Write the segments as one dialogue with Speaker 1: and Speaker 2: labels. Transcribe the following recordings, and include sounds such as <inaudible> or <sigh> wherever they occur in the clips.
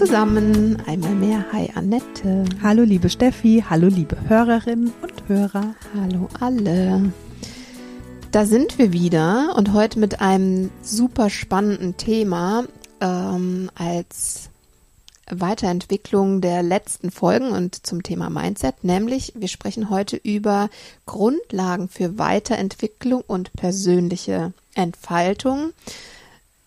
Speaker 1: Zusammen. Einmal mehr. Hi Annette.
Speaker 2: Hallo liebe Steffi. Hallo liebe Hörerinnen und Hörer.
Speaker 1: Hallo alle. Da sind wir wieder und heute mit einem super spannenden Thema ähm, als Weiterentwicklung der letzten Folgen und zum Thema Mindset, nämlich wir sprechen heute über Grundlagen für Weiterentwicklung und persönliche Entfaltung,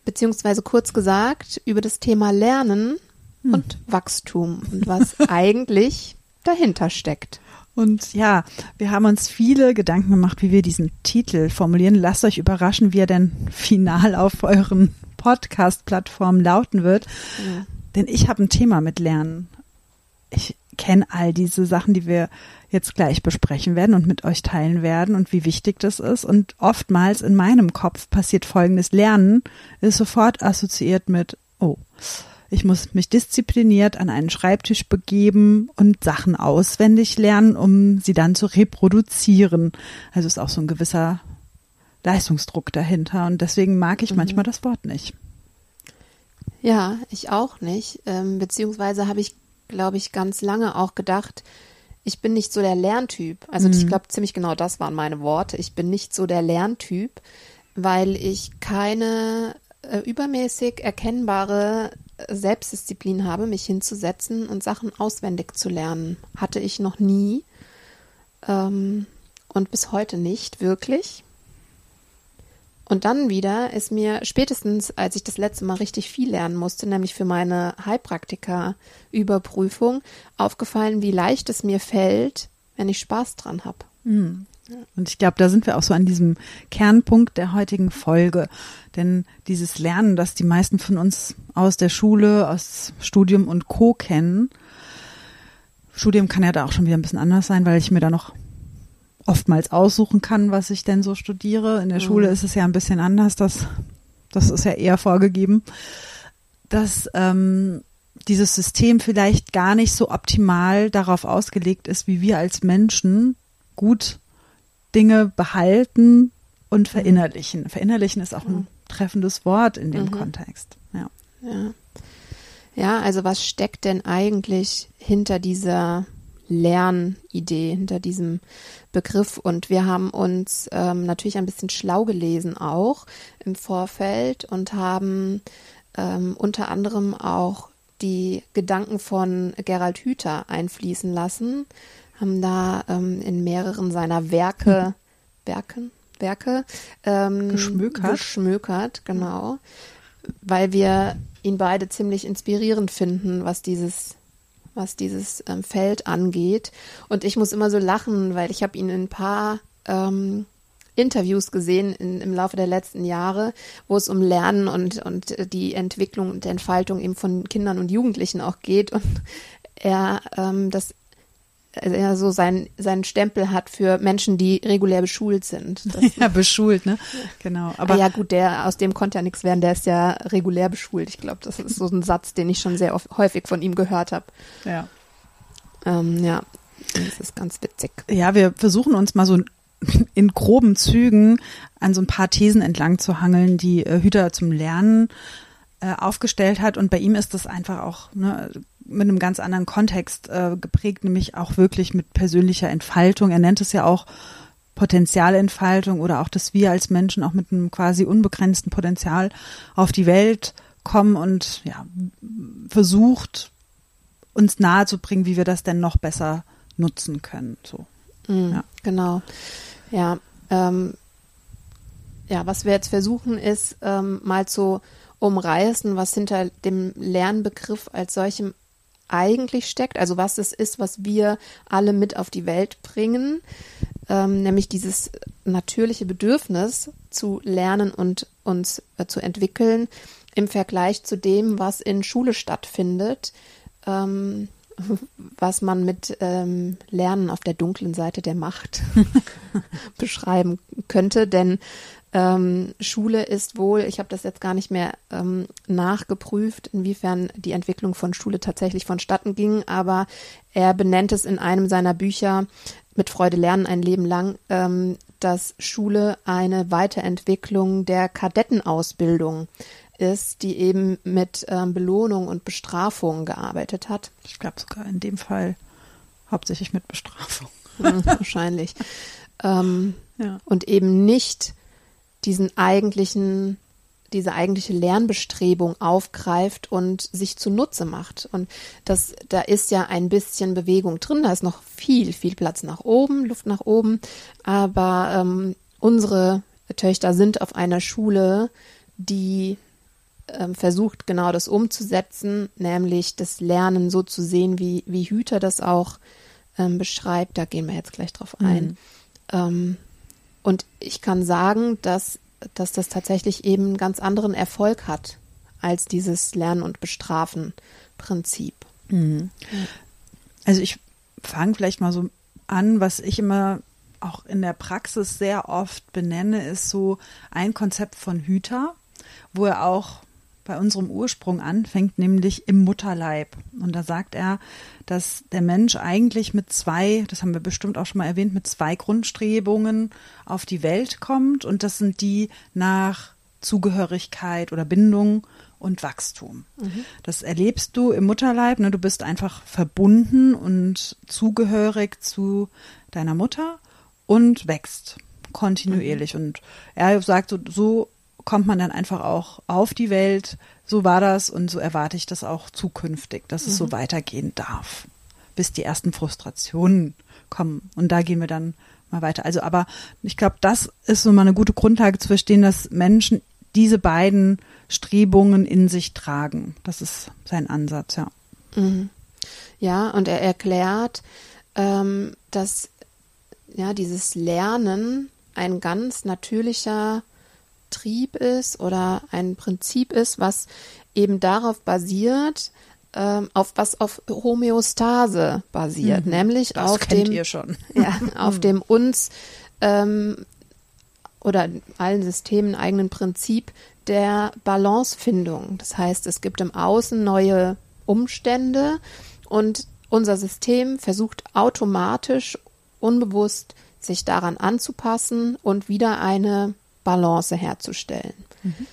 Speaker 1: beziehungsweise kurz gesagt über das Thema Lernen hm. und Wachstum und was <laughs> eigentlich dahinter steckt.
Speaker 2: Und ja, wir haben uns viele Gedanken gemacht, wie wir diesen Titel formulieren. Lasst euch überraschen, wie er denn final auf euren Podcast-Plattformen lauten wird. Ja. Denn ich habe ein Thema mit Lernen. Ich kenne all diese Sachen, die wir jetzt gleich besprechen werden und mit euch teilen werden und wie wichtig das ist. Und oftmals in meinem Kopf passiert folgendes. Lernen ist sofort assoziiert mit, oh, ich muss mich diszipliniert an einen Schreibtisch begeben und Sachen auswendig lernen, um sie dann zu reproduzieren. Also ist auch so ein gewisser Leistungsdruck dahinter. Und deswegen mag ich mhm. manchmal das Wort nicht.
Speaker 1: Ja, ich auch nicht. Ähm, beziehungsweise habe ich, glaube ich, ganz lange auch gedacht, ich bin nicht so der Lerntyp. Also mhm. ich glaube, ziemlich genau das waren meine Worte. Ich bin nicht so der Lerntyp, weil ich keine äh, übermäßig erkennbare Selbstdisziplin habe, mich hinzusetzen und Sachen auswendig zu lernen. Hatte ich noch nie ähm, und bis heute nicht wirklich. Und dann wieder ist mir spätestens, als ich das letzte Mal richtig viel lernen musste, nämlich für meine Heilpraktika-Überprüfung, aufgefallen, wie leicht es mir fällt, wenn ich Spaß dran habe.
Speaker 2: Mhm. Und ich glaube, da sind wir auch so an diesem Kernpunkt der heutigen Folge. Denn dieses Lernen, das die meisten von uns aus der Schule, aus Studium und Co. kennen, Studium kann ja da auch schon wieder ein bisschen anders sein, weil ich mir da noch oftmals aussuchen kann, was ich denn so studiere. In der mhm. Schule ist es ja ein bisschen anders, das, das ist ja eher vorgegeben, dass ähm, dieses System vielleicht gar nicht so optimal darauf ausgelegt ist, wie wir als Menschen gut Dinge behalten und verinnerlichen. Verinnerlichen ist auch ein mhm. Treffendes Wort in dem mhm. Kontext. Ja.
Speaker 1: ja. Ja, also was steckt denn eigentlich hinter dieser Lernidee, hinter diesem Begriff? Und wir haben uns ähm, natürlich ein bisschen schlau gelesen auch im Vorfeld und haben ähm, unter anderem auch die Gedanken von Gerald Hüther einfließen lassen, haben da ähm, in mehreren seiner Werke, <laughs> Werken, Werke ähm,
Speaker 2: geschmökert.
Speaker 1: geschmökert, genau, weil wir ihn beide ziemlich inspirierend finden, was dieses was dieses ähm, Feld angeht. Und ich muss immer so lachen, weil ich habe ihn in ein paar ähm, Interviews gesehen in, im Laufe der letzten Jahre, wo es um Lernen und, und die Entwicklung und Entfaltung eben von Kindern und Jugendlichen auch geht. Und er ähm, das er so seinen, seinen Stempel hat für Menschen, die regulär beschult sind. <laughs>
Speaker 2: Das, ja, beschult, ne? Genau.
Speaker 1: Aber ja, gut, der, aus dem konnte ja nichts werden, der ist ja regulär beschult. Ich glaube, das ist so ein Satz, den ich schon sehr oft, häufig von ihm gehört habe.
Speaker 2: Ja.
Speaker 1: Ähm, ja, das ist ganz witzig.
Speaker 2: Ja, wir versuchen uns mal so <laughs> in groben Zügen an so ein paar Thesen entlang zu hangeln, die äh, Hüter zum Lernen äh, aufgestellt hat. Und bei ihm ist das einfach auch ne, mit einem ganz anderen Kontext äh, geprägt, nämlich auch wirklich mit persönlicher Entfaltung. Er nennt es ja auch Potenzialentfaltung oder auch, dass wir als Menschen auch mit einem quasi unbegrenzten Potenzial auf die Welt kommen und ja, versucht, uns nahezubringen, wie wir das denn noch besser nutzen können. So.
Speaker 1: Mm, ja. Genau. Ja, ähm, ja, was wir jetzt versuchen, ist ähm, mal zu umreißen, was hinter dem Lernbegriff als solchem eigentlich steckt, also was es ist, was wir alle mit auf die Welt bringen, ähm, nämlich dieses natürliche Bedürfnis zu lernen und uns äh, zu entwickeln, im Vergleich zu dem, was in Schule stattfindet, ähm, <laughs> was man mit ähm, Lernen auf der dunklen Seite der Macht <laughs> beschreiben könnte. Denn ähm, Schule ist wohl, ich habe das jetzt gar nicht mehr ähm, nachgeprüft, inwiefern die Entwicklung von Schule tatsächlich vonstatten ging, aber er benennt es in einem seiner Bücher mit Freude lernen ein Leben lang, ähm, dass Schule eine Weiterentwicklung der Kadettenausbildung ist, die eben mit ähm, Belohnung und Bestrafung gearbeitet hat.
Speaker 2: Ich glaube sogar in dem Fall hauptsächlich mit Bestrafung.
Speaker 1: Hm, wahrscheinlich. <laughs> ähm, ja. Und eben nicht diesen eigentlichen, diese eigentliche Lernbestrebung aufgreift und sich zunutze macht. Und das, da ist ja ein bisschen Bewegung drin, da ist noch viel, viel Platz nach oben, Luft nach oben. Aber ähm, unsere Töchter sind auf einer Schule, die ähm, versucht, genau das umzusetzen, nämlich das Lernen so zu sehen, wie, wie Hüter das auch ähm, beschreibt. Da gehen wir jetzt gleich drauf ein. Mhm. Und ich kann sagen, dass, dass das tatsächlich eben einen ganz anderen Erfolg hat als dieses Lernen- und Bestrafen-Prinzip. Mhm.
Speaker 2: Also ich fange vielleicht mal so an, was ich immer auch in der Praxis sehr oft benenne, ist so ein Konzept von Hüter, wo er auch bei unserem Ursprung anfängt, nämlich im Mutterleib. Und da sagt er, dass der Mensch eigentlich mit zwei, das haben wir bestimmt auch schon mal erwähnt, mit zwei Grundstrebungen auf die Welt kommt. Und das sind die nach Zugehörigkeit oder Bindung und Wachstum. Mhm. Das erlebst du im Mutterleib. Ne? Du bist einfach verbunden und zugehörig zu deiner Mutter und wächst kontinuierlich. Mhm. Und er sagt, so, so kommt man dann einfach auch auf die Welt. So war das und so erwarte ich das auch zukünftig, dass mhm. es so mhm. weitergehen darf, bis die ersten Frustrationen kommen. Und da gehen wir dann mal weiter. Also, aber ich glaube, das ist so mal eine gute Grundlage zu verstehen, dass Menschen diese beiden Strebungen in sich tragen. Das ist sein Ansatz, ja.
Speaker 1: Mhm. Ja, und er erklärt, ähm, dass ja dieses Lernen ein ganz natürlicher Trieb ist oder ein Prinzip ist, was eben darauf basiert, ähm, auf was auf Homöostase basiert, mhm, nämlich auf dem, <laughs> Ja, auf dem uns ähm, oder allen Systemen eigenen Prinzip der Balancefindung. Das heißt, es gibt im Außen neue Umstände und unser System versucht automatisch, unbewusst sich daran anzupassen und wieder eine Balance herzustellen. Mhm.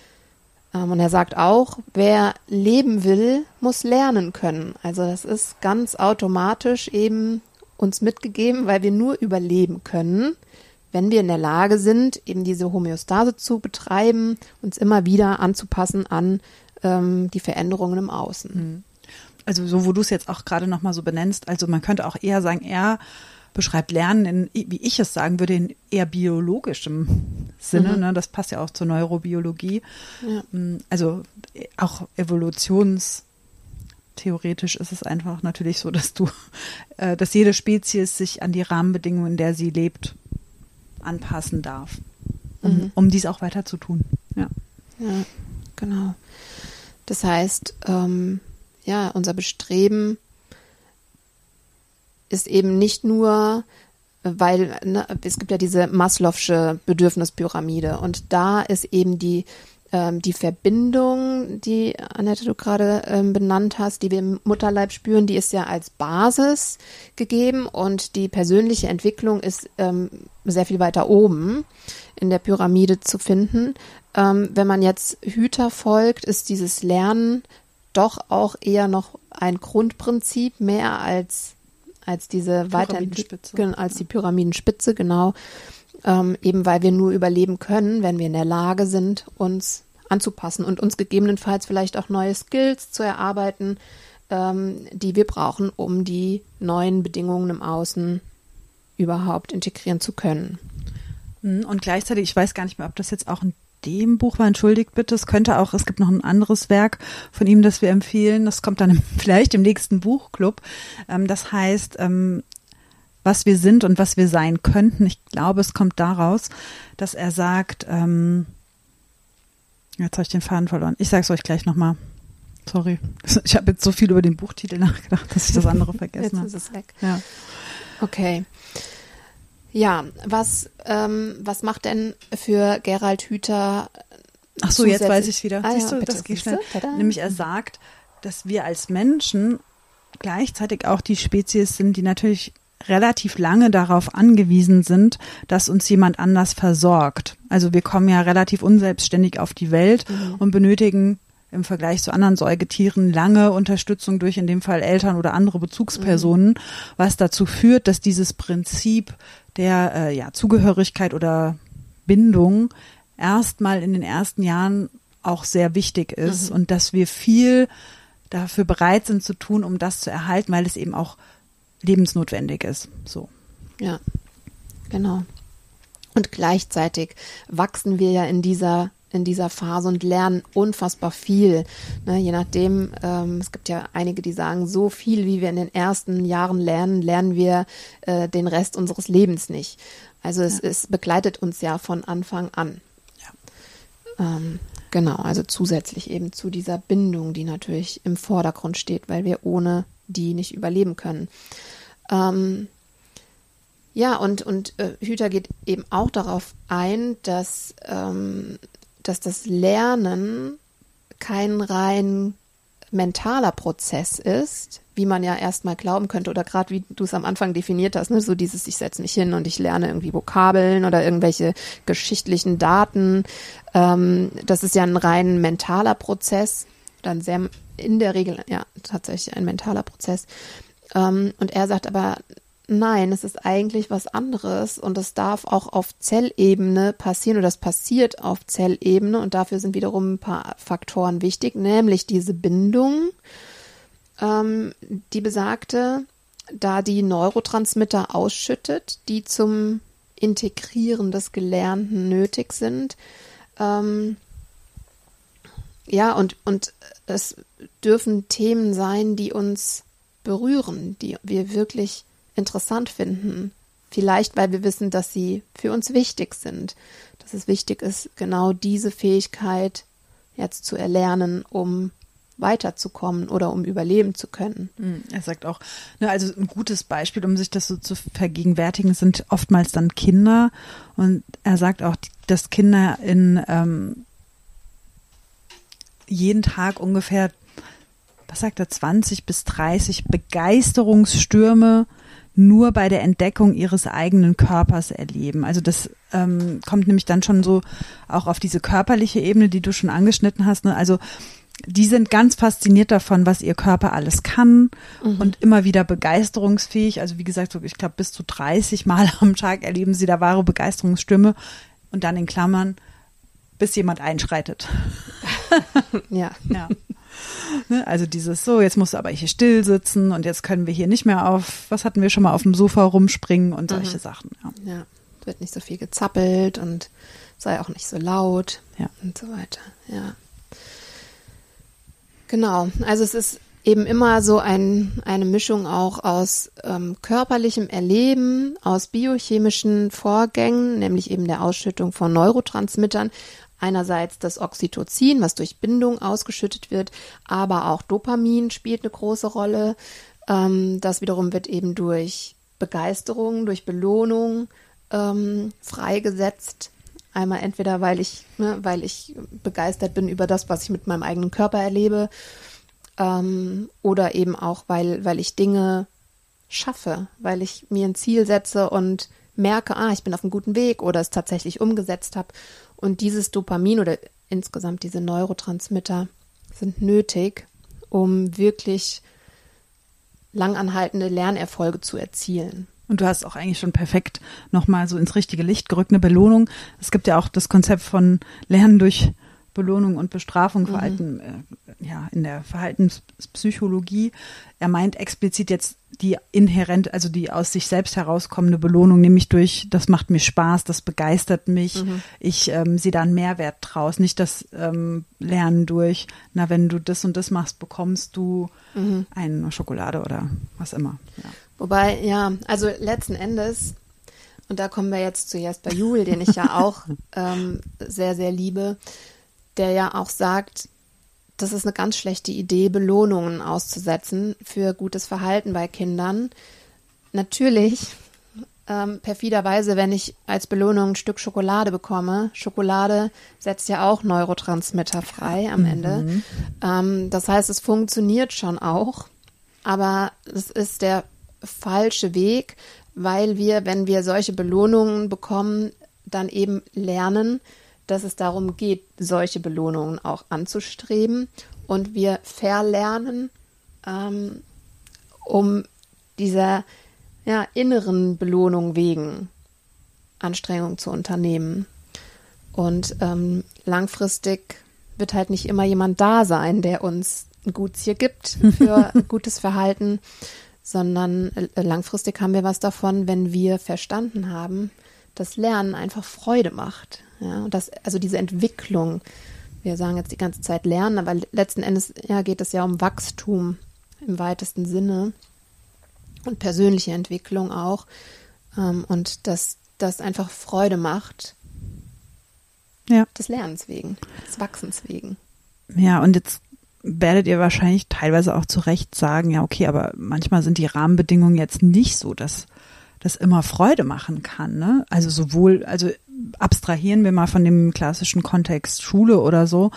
Speaker 1: Und er sagt auch, wer leben will, muss lernen können. Also das ist ganz automatisch eben uns mitgegeben, weil wir nur überleben können, wenn wir in der Lage sind, eben diese Homöostase zu betreiben, uns immer wieder anzupassen an ähm, die Veränderungen im Außen. Mhm.
Speaker 2: Also so, wo du es jetzt auch gerade nochmal so benennst, also man könnte auch eher sagen, er beschreibt Lernen in, wie ich es sagen würde, in eher biologischem Sinne. Mhm. Ne? Das passt ja auch zur Neurobiologie. Ja. Mm, also auch evolutionstheoretisch ist es einfach natürlich so, <laughs> dass du, äh, dass jede Spezies sich an die Rahmenbedingungen, in der sie lebt, anpassen darf, um, mhm. um dies auch weiter zu tun. Ja,
Speaker 1: ja genau. Das heißt, ähm, ja, unser Bestreben ist eben nicht nur, weil ne, es gibt ja diese Maslow'sche Bedürfnispyramide und da ist eben die ähm, die Verbindung, die Annette du gerade ähm, benannt hast, die wir im Mutterleib spüren, die ist ja als Basis gegeben und die persönliche Entwicklung ist ähm, sehr viel weiter oben in der Pyramide zu finden. Ähm, wenn man jetzt Hüter folgt, ist dieses Lernen doch auch eher noch ein Grundprinzip mehr als als diese Weiterentwicklung, als die Pyramidenspitze, genau. Ähm, eben weil wir nur überleben können, wenn wir in der Lage sind, uns anzupassen und uns gegebenenfalls vielleicht auch neue Skills zu erarbeiten, ähm, die wir brauchen, um die neuen Bedingungen im Außen überhaupt integrieren zu können.
Speaker 2: Mhm, und gleichzeitig, ich weiß gar nicht mehr, ob das jetzt auch ein dem Buch war, entschuldigt bitte, es könnte auch, es gibt noch ein anderes Werk von ihm, das wir empfehlen, das kommt dann <laughs> vielleicht im nächsten Buchclub. Ähm, das heißt, ähm, was wir sind und was wir sein könnten. Ich glaube, es kommt daraus, dass er sagt, ähm, Jetzt habe ich den Faden verloren. Ich sage es euch gleich nochmal. Sorry. <laughs> Ich habe jetzt so viel über den Buchtitel <laughs> nachgedacht, dass ich das andere vergessen habe.
Speaker 1: Jetzt ist es weg. Ja. Okay. Ja, was, ähm, was macht denn für Gerald Hüther
Speaker 2: Ach so, jetzt weiß ich es wieder. Ah, Siehst ja, du, das geht schnell. Nämlich er sagt, dass wir als Menschen gleichzeitig auch die Spezies sind, die natürlich relativ lange darauf angewiesen sind, dass uns jemand anders versorgt. Also wir kommen ja relativ unselbstständig auf die Welt mhm. und benötigen im Vergleich zu anderen Säugetieren lange Unterstützung durch in dem Fall Eltern oder andere Bezugspersonen, mhm. was dazu führt, dass dieses Prinzip der äh, ja, Zugehörigkeit oder Bindung erstmal in den ersten Jahren auch sehr wichtig ist mhm. und dass wir viel dafür bereit sind zu tun, um das zu erhalten, weil es eben auch lebensnotwendig ist. So.
Speaker 1: Ja, genau. Und gleichzeitig wachsen wir ja in dieser in dieser Phase und lernen unfassbar viel. Ne, je nachdem, ähm, es gibt ja einige, die sagen, so viel, wie wir in den ersten Jahren lernen, lernen wir äh, den Rest unseres Lebens nicht. Also es, ja. es begleitet uns ja von Anfang an. Ja. Ähm, genau, also zusätzlich eben zu dieser Bindung, die natürlich im Vordergrund steht, weil wir ohne die nicht überleben können. Ähm, ja, und, und äh, Hüter geht eben auch darauf ein, dass, ähm, dass das Lernen kein rein mentaler Prozess ist, wie man ja erstmal glauben könnte, oder gerade wie du es am Anfang definiert hast, ne, so dieses, ich setze mich hin und ich lerne irgendwie Vokabeln oder irgendwelche geschichtlichen Daten. Ähm, das ist ja ein rein mentaler Prozess, dann sehr in der Regel, ja, tatsächlich ein mentaler Prozess. Ähm, und er sagt aber, nein, es ist eigentlich was anderes und es darf auch auf Zellebene passieren oder das passiert auf Zellebene und dafür sind wiederum ein paar Faktoren wichtig, nämlich diese Bindung, ähm, die besagte, da die Neurotransmitter ausschüttet, die zum Integrieren des Gelernten nötig sind. Ähm, ja, und, und es dürfen Themen sein, die uns berühren, die wir wirklich interessant finden. Vielleicht, weil wir wissen, dass sie für uns wichtig sind. Dass es wichtig ist, genau diese Fähigkeit jetzt zu erlernen, um weiterzukommen oder um überleben zu können.
Speaker 2: Hm, er sagt auch, ne, also ein gutes Beispiel, um sich das so zu vergegenwärtigen, sind oftmals dann Kinder. Und er sagt auch, dass Kinder in ähm, jeden Tag ungefähr was sagt er, 20 bis 30 Begeisterungsstürme nur bei der Entdeckung ihres eigenen Körpers erleben. Also das ähm, kommt nämlich dann schon so auch auf diese körperliche Ebene, die du schon angeschnitten hast. Ne? Also die sind ganz fasziniert davon, was ihr Körper alles kann mhm. und immer wieder begeisterungsfähig. Also wie gesagt, ich glaube bis zu 30 Mal <laughs> am Tag erleben sie da wahre Begeisterungsstürme und dann in Klammern, bis jemand einschreitet. <laughs>
Speaker 1: ja. ja.
Speaker 2: Ne? Also dieses so, jetzt musst du aber hier still sitzen und jetzt können wir hier nicht mehr auf, was hatten wir schon mal auf dem Sofa rumspringen und solche mhm. Sachen.
Speaker 1: Ja. ja, wird nicht so viel gezappelt und sei auch nicht so laut
Speaker 2: ja.
Speaker 1: und so weiter. Ja. Genau, also es ist eben immer so ein, eine Mischung auch aus ähm, körperlichem Erleben, aus biochemischen Vorgängen, nämlich eben der Ausschüttung von Neurotransmittern, Einerseits das Oxytocin, was durch Bindung ausgeschüttet wird, aber auch Dopamin spielt eine große Rolle. Ähm, das wiederum wird eben durch Begeisterung, durch Belohnung ähm, freigesetzt. Einmal entweder, weil ich, ne, weil ich begeistert bin über das, was ich mit meinem eigenen Körper erlebe, ähm, oder eben auch, weil, weil ich Dinge schaffe, weil ich mir ein Ziel setze und merke, ah, ich bin auf einem guten Weg oder es tatsächlich umgesetzt habe. Und dieses Dopamin oder insgesamt diese Neurotransmitter sind nötig, um wirklich langanhaltende Lernerfolge zu erzielen.
Speaker 2: Und du hast auch eigentlich schon perfekt nochmal so ins richtige Licht gerückt, eine Belohnung. Es gibt ja auch das Konzept von Lernen durch Belohnung und Bestrafung, vor allem äh, ja, in der Verhaltenspsychologie. Er meint explizit jetzt die inhärent, also die aus sich selbst herauskommende Belohnung, nämlich durch, das macht mir Spaß, das begeistert mich, mhm. ich ähm, sehe da einen Mehrwert draus, nicht das ähm, Lernen durch, na, wenn du das und das machst, bekommst du mhm. eine Schokolade oder was immer. Ja.
Speaker 1: Wobei, ja, also letzten Endes, und da kommen wir jetzt zu Jesper Juhl, den ich ja auch <laughs> ähm, sehr, sehr liebe, der ja auch sagt, das ist eine ganz schlechte Idee, Belohnungen auszusetzen für gutes Verhalten bei Kindern. Natürlich, ähm, perfiderweise, wenn ich als Belohnung ein Stück Schokolade bekomme, Schokolade setzt ja auch Neurotransmitter frei am Ende. Mhm. Ähm, das heißt, es funktioniert schon auch, aber es ist der falsche Weg, weil wir, wenn wir solche Belohnungen bekommen, dann eben lernen, dass es darum geht, solche Belohnungen auch anzustreben und wir verlernen, ähm, um dieser ja, inneren Belohnung wegen Anstrengung zu unternehmen. Und ähm, langfristig wird halt nicht immer jemand da sein, der uns ein Gutsje gibt für <laughs> gutes Verhalten, sondern äh, langfristig haben wir was davon, wenn wir verstanden haben, dass Lernen einfach Freude macht. Ja, und das, also diese Entwicklung, wir sagen jetzt die ganze Zeit Lernen, aber letzten Endes ja, geht es ja um Wachstum im weitesten Sinne und persönliche Entwicklung auch. Ähm, und dass das einfach Freude macht. Ja. Des Lernens wegen, des Wachsens wegen.
Speaker 2: Ja, und jetzt werdet ihr wahrscheinlich teilweise auch zu Recht sagen, ja, okay, aber manchmal sind die Rahmenbedingungen jetzt nicht so, dass das immer Freude machen kann. Ne? Also sowohl, also abstrahieren wir mal von dem klassischen Kontext Schule oder so.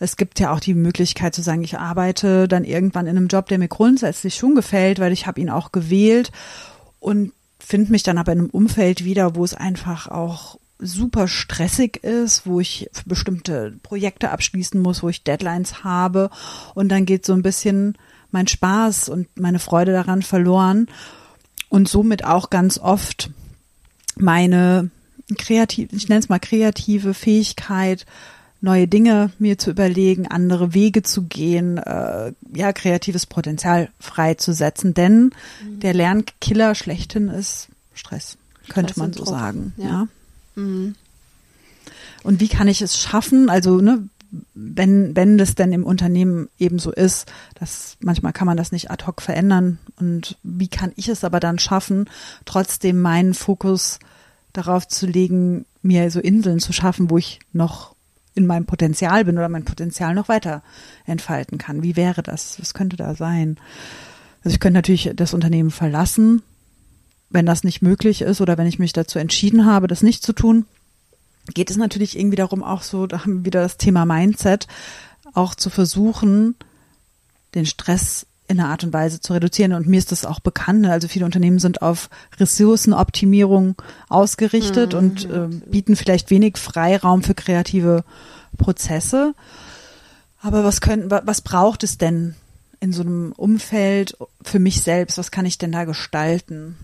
Speaker 2: Es gibt ja auch die Möglichkeit zu sagen, ich arbeite dann irgendwann in einem Job, der mir grundsätzlich schon gefällt, weil ich habe ihn auch gewählt und finde mich dann aber in einem Umfeld wieder, wo es einfach auch super stressig ist, wo ich bestimmte Projekte abschließen muss, wo ich Deadlines habe und dann geht so ein bisschen mein Spaß und meine Freude daran verloren und somit auch ganz oft meine kreative, ich nenne es mal kreative Fähigkeit, neue Dinge mir zu überlegen, andere Wege zu gehen, äh, ja, kreatives Potenzial freizusetzen. Denn mhm. der Lernkiller schlechthin ist Stress, könnte Stress man so Druck. sagen. Ja. ja. Mhm. Und wie kann ich es schaffen? Also, ne, wenn, wenn das denn im Unternehmen eben so ist, dass manchmal kann man das nicht ad hoc verändern. Und wie kann ich es aber dann schaffen, trotzdem meinen Fokus darauf zu legen, mir so Inseln zu schaffen, wo ich noch in meinem Potenzial bin oder mein Potenzial noch weiter entfalten kann. Wie wäre das? Was könnte da sein? Also ich könnte natürlich das Unternehmen verlassen, wenn das nicht möglich ist oder wenn ich mich dazu entschieden habe, das nicht zu tun geht es natürlich irgendwie darum, auch so, da haben wir wieder das Thema Mindset, auch zu versuchen, den Stress in einer Art und Weise zu reduzieren. Und mir ist das auch bekannt. Ne? Also viele Unternehmen sind auf Ressourcenoptimierung ausgerichtet mhm. und äh, bieten vielleicht wenig Freiraum für kreative Prozesse. Aber was können, was braucht es denn in so einem Umfeld für mich selbst? Was kann ich denn da gestalten?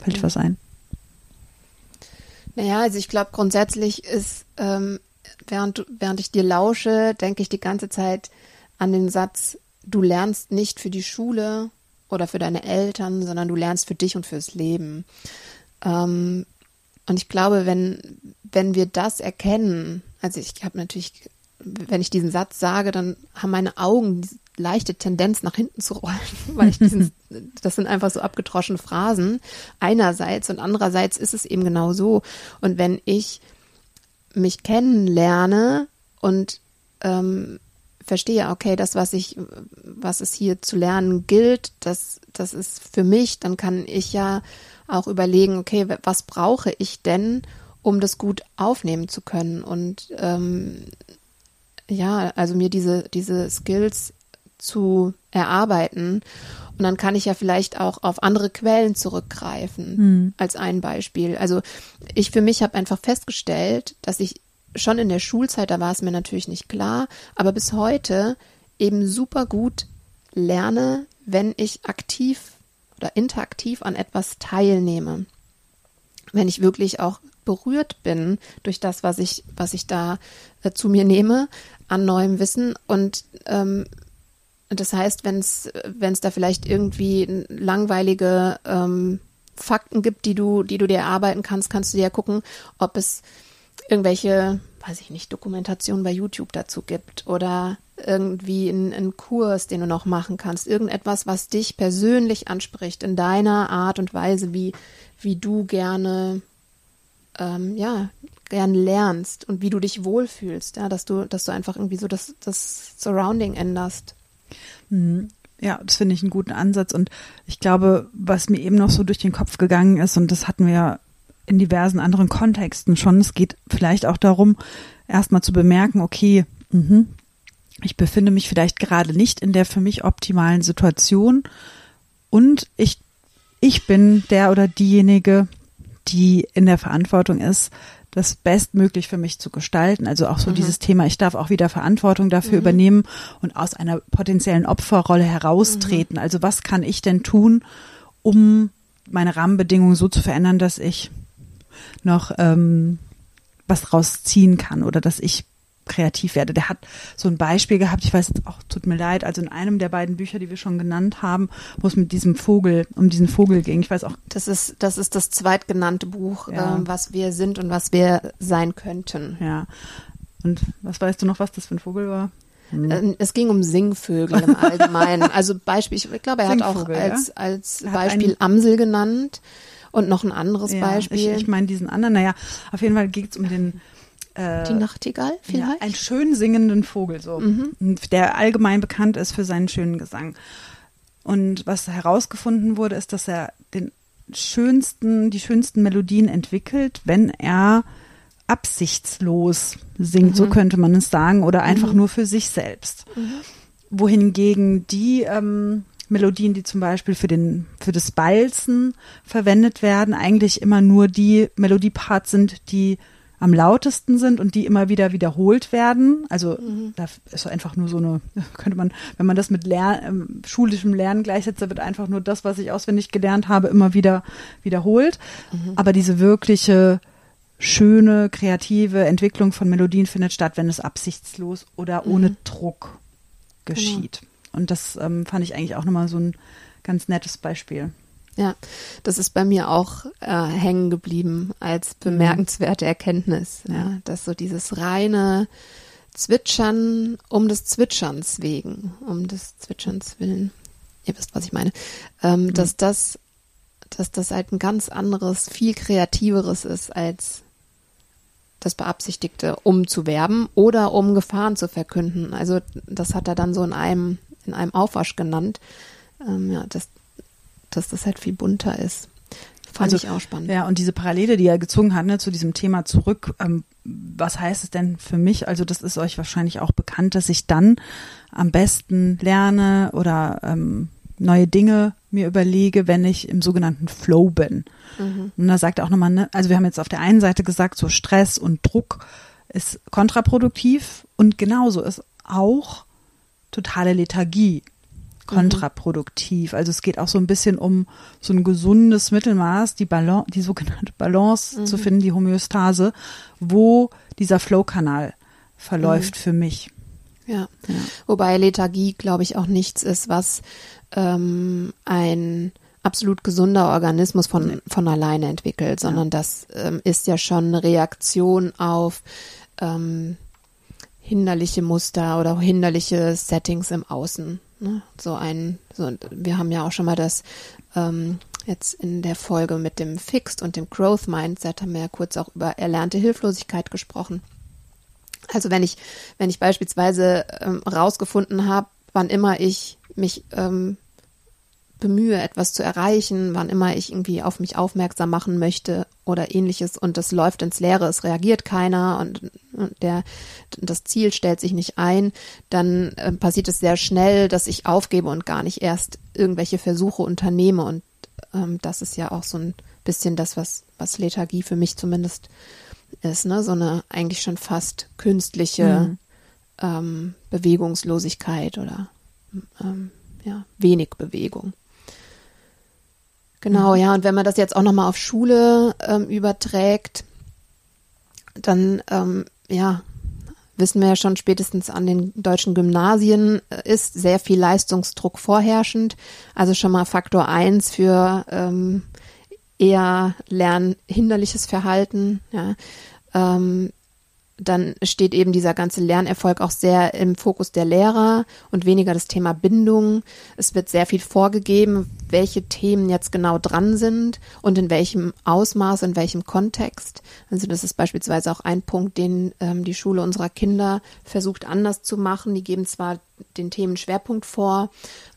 Speaker 2: Fällt mhm. was ein?
Speaker 1: Naja, also ich glaube grundsätzlich ist, ähm, während, während ich dir lausche, denke ich die ganze Zeit an den Satz, du lernst nicht für die Schule oder für deine Eltern, sondern du lernst für dich und fürs Leben. Ähm, und ich glaube, wenn, wenn wir das erkennen, also ich habe natürlich, wenn ich diesen Satz sage, dann haben meine Augen leichte Tendenz nach hinten zu rollen, <laughs> weil ich diesen, das sind einfach so abgedroschene Phrasen einerseits und andererseits ist es eben genau so. Und wenn ich mich kennenlerne und ähm, verstehe, okay, das, was ich, was es hier zu lernen gilt, das, das ist für mich, dann kann ich ja auch überlegen, okay, was brauche ich denn, um das gut aufnehmen zu können und ähm, ja, also mir diese, diese Skills zu erarbeiten. Und dann kann ich ja vielleicht auch auf andere Quellen zurückgreifen, hm. als ein Beispiel. Also ich für mich habe einfach festgestellt, dass ich schon in der Schulzeit, da war es mir natürlich nicht klar, aber bis heute eben super gut lerne, wenn ich aktiv oder interaktiv an etwas teilnehme. Wenn ich wirklich auch berührt bin durch das, was ich, was ich da äh, zu mir nehme an neuem Wissen und ähm, das heißt, wenn es da vielleicht irgendwie langweilige ähm, Fakten gibt, die du die du dir erarbeiten kannst, kannst du dir ja gucken, ob es irgendwelche, weiß ich nicht, Dokumentationen bei YouTube dazu gibt oder irgendwie einen Kurs, den du noch machen kannst, irgendetwas, was dich persönlich anspricht in deiner Art und Weise, wie wie du gerne ähm, ja gern lernst und wie du dich wohlfühlst, ja, dass du, dass du einfach irgendwie so das, das Surrounding änderst.
Speaker 2: Mhm. Ja, das finde ich einen guten Ansatz. Und ich glaube, was mir eben noch so durch den Kopf gegangen ist, und das hatten wir ja in diversen anderen Kontexten schon, es geht vielleicht auch darum, erstmal zu bemerken, okay, mh, ich befinde mich vielleicht gerade nicht in der für mich optimalen Situation und ich, ich bin der oder diejenige, die in der Verantwortung ist, das bestmöglich für mich zu gestalten. Also auch so mhm. dieses Thema, ich darf auch wieder Verantwortung dafür mhm. übernehmen und aus einer potenziellen Opferrolle heraustreten. Mhm. Also was kann ich denn tun, um meine Rahmenbedingungen so zu verändern, dass ich noch ähm, was rausziehen kann oder dass ich kreativ werde. Der hat so ein Beispiel gehabt, ich weiß jetzt auch, tut mir leid, also in einem der beiden Bücher, die wir schon genannt haben, wo es mit diesem Vogel, um diesen Vogel ging. Ich weiß auch.
Speaker 1: Das ist, das ist das zweitgenannte Buch, ja. ähm, was wir sind und was wir sein könnten.
Speaker 2: Ja. Und was weißt du noch, was das für ein Vogel war?
Speaker 1: Hm. Ähm, es ging um Singvögel im Allgemeinen. <laughs> also Beispiel, ich glaube, er hat auch als, als Beispiel Amsel genannt und noch ein anderes ja, Beispiel.
Speaker 2: Ich, ich meine diesen anderen, naja, auf jeden Fall geht es um den
Speaker 1: äh, die Nachtigall vielleicht? Ja,
Speaker 2: einen schön singenden Vogel, so, mhm. der allgemein bekannt ist für seinen schönen Gesang. Und was herausgefunden wurde, ist, dass er den schönsten, die schönsten Melodien entwickelt, wenn er absichtslos singt, mhm. so könnte man es sagen, oder einfach mhm. nur für sich selbst. Mhm. Wohingegen die ähm, Melodien, die zum Beispiel für den für das Balzen verwendet werden, eigentlich immer nur die Melodieparts sind, die am lautesten sind und die immer wieder wiederholt werden. Also mhm. da ist einfach nur so eine, könnte man, wenn man das mit Lern, ähm, schulischem Lernen gleichsetzt, da wird einfach nur das, was ich auswendig gelernt habe, immer wieder wiederholt. Mhm. Aber diese wirkliche schöne, kreative Entwicklung von Melodien findet statt, wenn es absichtslos oder mhm. ohne Druck geschieht. Genau. Und das ähm, fand ich eigentlich auch nochmal so ein ganz nettes Beispiel.
Speaker 1: Ja, das ist bei mir auch äh, hängen geblieben als mhm. bemerkenswerte Erkenntnis, ja. ja, dass so dieses reine Zwitschern um des Zwitscherns wegen, um des Zwitscherns willen, ihr wisst, was ich meine, ähm, mhm. dass das, dass das halt ein ganz anderes, viel kreativeres ist als das Beabsichtigte, um zu werben oder um Gefahren zu verkünden. Also das hat er dann so in einem, in einem Aufwasch genannt. Ähm, ja, das, dass das halt viel bunter ist. Fand also, ich auch spannend.
Speaker 2: Ja, und diese Parallele, die er gezogen hat, ne, zu diesem Thema zurück, ähm, was heißt es denn für mich? Also das ist euch wahrscheinlich auch bekannt, dass ich dann am besten lerne oder ähm, neue Dinge mir überlege, wenn ich im sogenannten Flow bin. Mhm. Und da sagt er auch nochmal, ne, also wir haben jetzt auf der einen Seite gesagt, so Stress und Druck ist kontraproduktiv und genauso ist auch totale Lethargie kontraproduktiv. Also es geht auch so ein bisschen um so ein gesundes Mittelmaß, die Balance, die sogenannte Balance mhm. zu finden, die Homöostase, wo dieser Flow-Kanal verläuft mhm. für mich.
Speaker 1: Ja. ja. Wobei Lethargie, glaube ich, auch nichts ist, was ähm, ein absolut gesunder Organismus von, von alleine entwickelt, sondern ja. das ähm, ist ja schon eine Reaktion auf ähm, hinderliche Muster oder hinderliche Settings im Außen. Ne? So ein, so, wir haben ja auch schon mal das ähm, jetzt in der Folge mit dem Fixed und dem Growth Mindset haben wir ja kurz auch über erlernte Hilflosigkeit gesprochen. Also wenn ich, wenn ich beispielsweise ähm, rausgefunden habe, wann immer ich mich ähm, bemühe, etwas zu erreichen, wann immer ich irgendwie auf mich aufmerksam machen möchte oder ähnliches und das läuft ins Leere, es reagiert keiner und, und der, das Ziel stellt sich nicht ein, dann äh, passiert es sehr schnell, dass ich aufgebe und gar nicht erst irgendwelche Versuche unternehme und ähm, das ist ja auch so ein bisschen das, was, was Lethargie für mich zumindest ist, ne, so eine eigentlich schon fast künstliche mhm. ähm, Bewegungslosigkeit oder ähm, ja, wenig Bewegung. Genau, mhm. ja. Und wenn man das jetzt auch nochmal auf Schule ähm, überträgt, dann, ähm, ja, wissen wir ja schon spätestens an den deutschen Gymnasien äh, ist sehr viel Leistungsdruck vorherrschend. Also schon mal Faktor eins für ähm, eher lernhinderliches Verhalten. Ja. Ähm, dann steht eben dieser ganze Lernerfolg auch sehr im Fokus der Lehrer und weniger das Thema Bindung. Es wird sehr viel vorgegeben, welche Themen jetzt genau dran sind und in welchem Ausmaß, in welchem Kontext. Also das ist beispielsweise auch ein Punkt, den ähm, die Schule unserer Kinder versucht anders zu machen. Die geben zwar den Themenschwerpunkt vor,